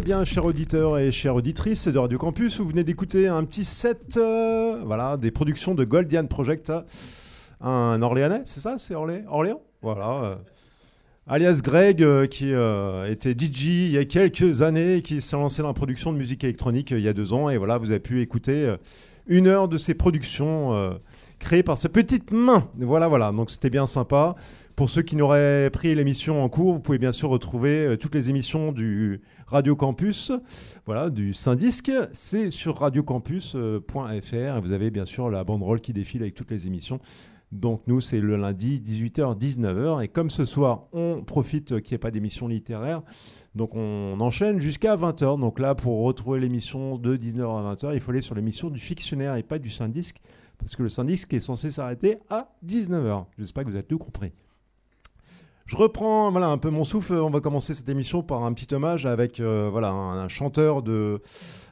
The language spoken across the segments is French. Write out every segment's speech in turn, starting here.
Eh bien, chers auditeurs et chères auditrices de Radio Campus, vous venez d'écouter un petit set euh, voilà, des productions de Goldian Project. Un Orléanais, c'est ça C'est Orléans? Voilà. euh, alias Greg, euh, qui euh, était DJ il y a quelques années qui s'est lancé dans la production de musique électronique euh, il y a deux ans. Et voilà, vous avez pu écouter euh, une heure de ses productions euh, créées par ses petites mains. Voilà, voilà. Donc c'était bien sympa. Pour ceux qui n'auraient pris l'émission en cours, vous pouvez bien sûr retrouver euh, toutes les émissions du Radio Campus, voilà, du Syndisk. C'est sur radiocampus.fr et vous avez bien sûr la banderole qui défile avec toutes les émissions. Donc nous, c'est le lundi 18h-19h. Et comme ce soir, on profite qu'il n'y ait pas d'émission littéraire, donc on enchaîne jusqu'à 20h. Donc là, pour retrouver l'émission de 19h à 20h, il faut aller sur l'émission du fictionnaire et pas du Syndisk, parce que le Syndisk est censé s'arrêter à 19h. J'espère que vous êtes tout compris. Je reprends voilà, un peu mon souffle. On va commencer cette émission par un petit hommage avec euh, voilà, un, chanteur de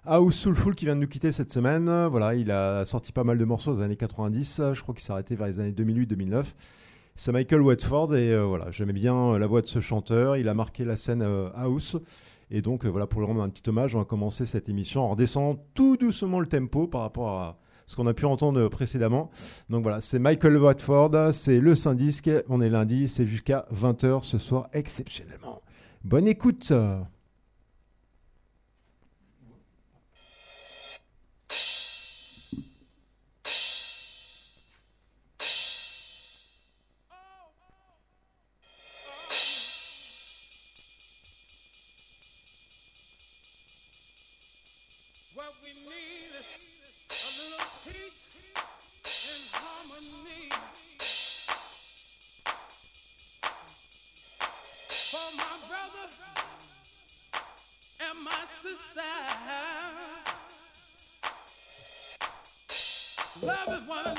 House Soulful qui vient de nous quitter cette semaine. Voilà, il a sorti pas mal de morceaux les années 90. Je crois qu'il s'est arrêté vers les années 2008-2009. C'est Michael Watford et euh, voilà, j'aimais bien la voix de ce chanteur. Il a marqué la scène euh, House. Et donc euh, voilà, pour lui rendre un petit hommage, on va commencer cette émission en redescendant tout doucement le tempo par rapport à ce qu'on a pu entendre précédemment. Donc voilà, c'est Michael Watford, c'est le Syndisk. On est lundi, c'est jusqu'à 20h ce soir exceptionnellement. Bonne écoute. Love is one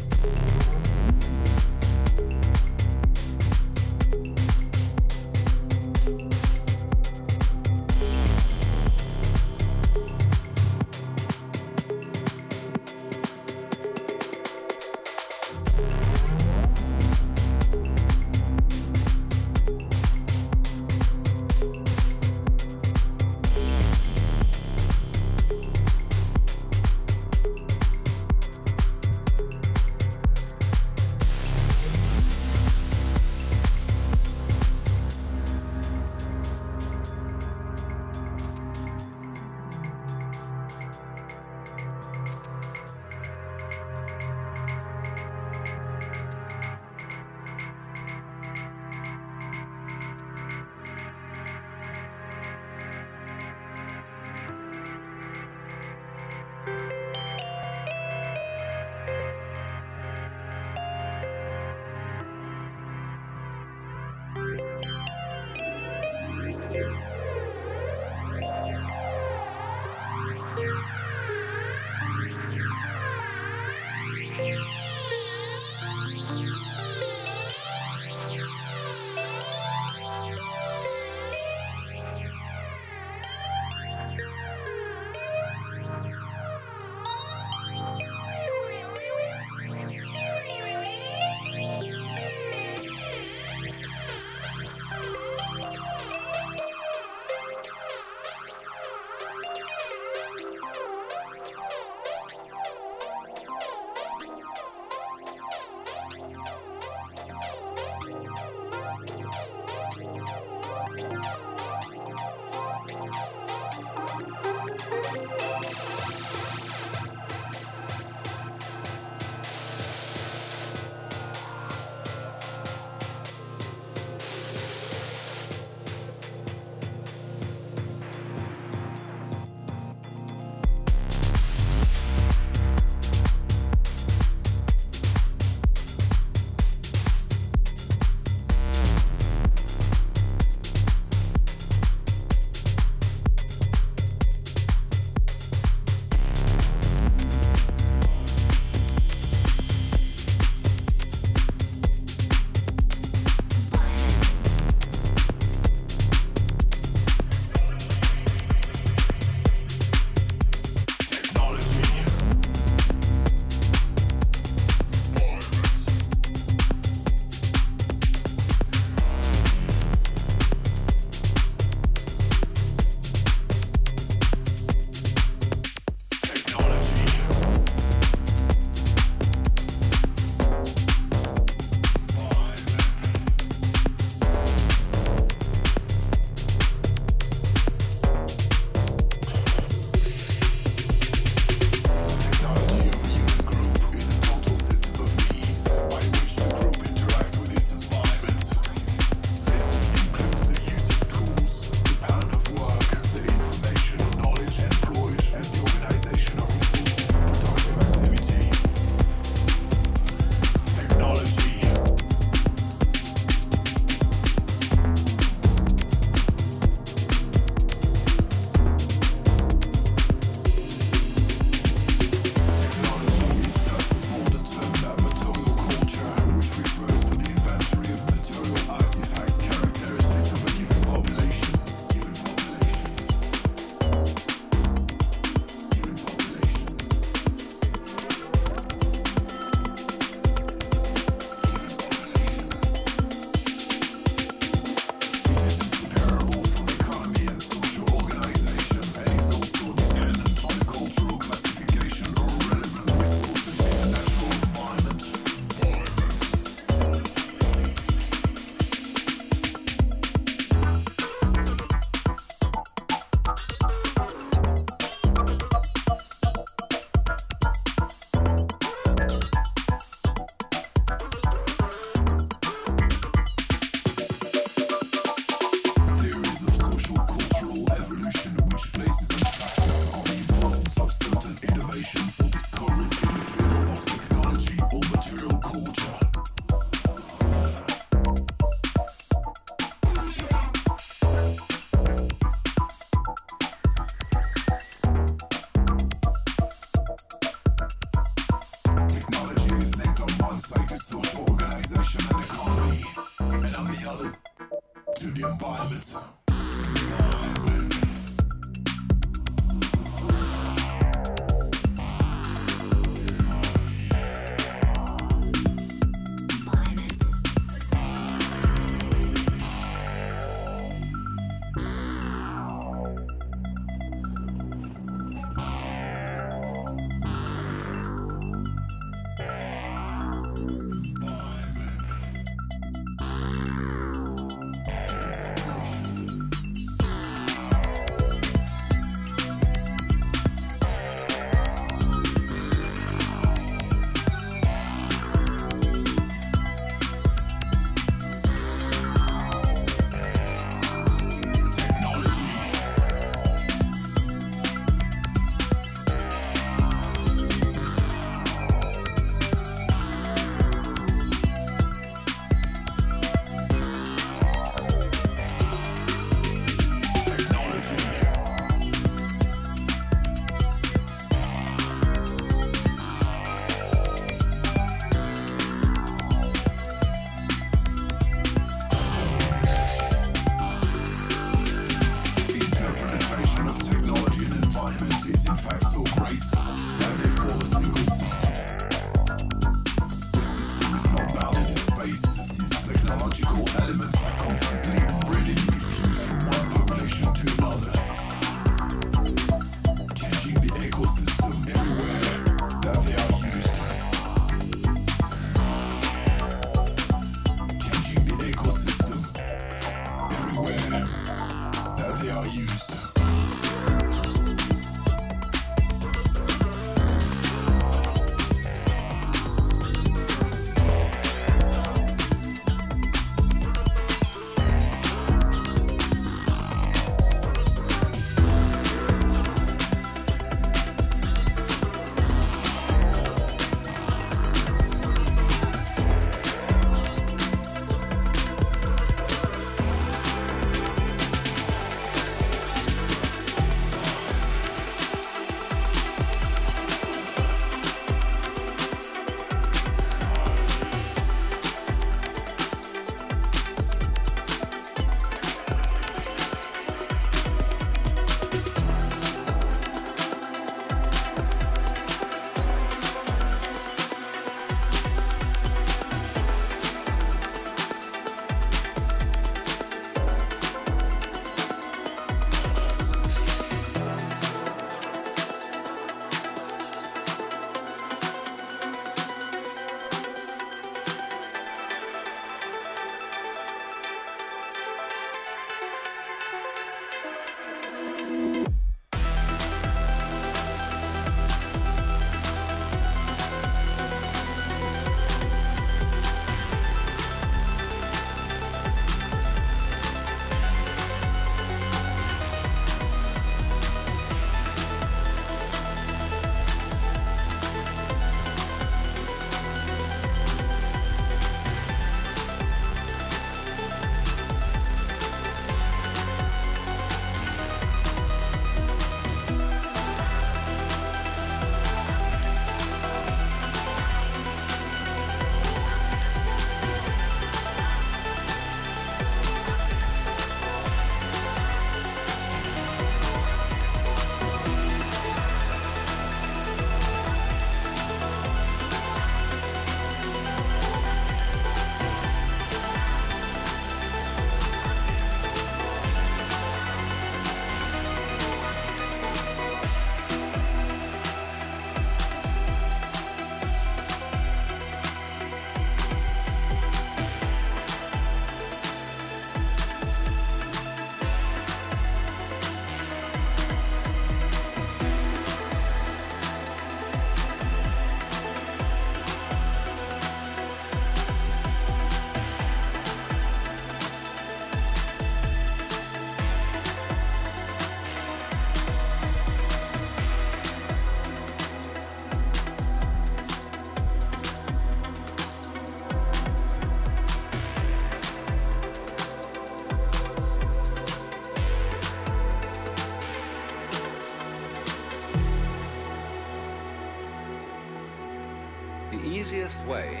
way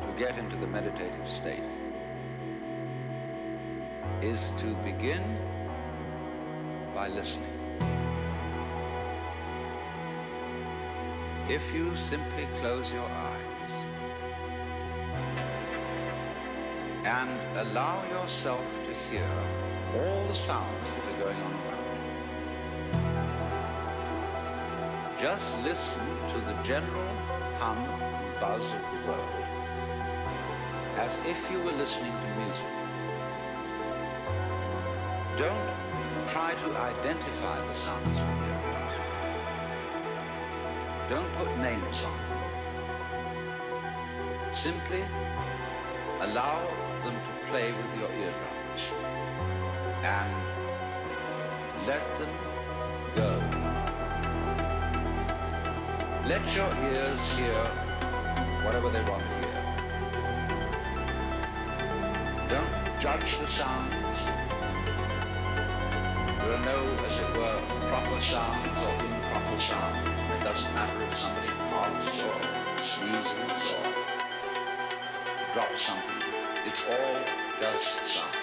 to get into the meditative state is to begin by listening. If you simply close your eyes and allow yourself to hear all the sounds that are going on just listen to the general hum and buzz of the world as if you were listening to music. Don't try to identify the sounds you hear. Don't put names on them. Simply allow them to play with your eardrums and let them go. Let your ears hear whatever they want to hear. Don't judge the sounds. There are no, as it were, proper sounds or improper sounds. It doesn't matter if somebody coughs or sneezes or drops something. It's all just sound.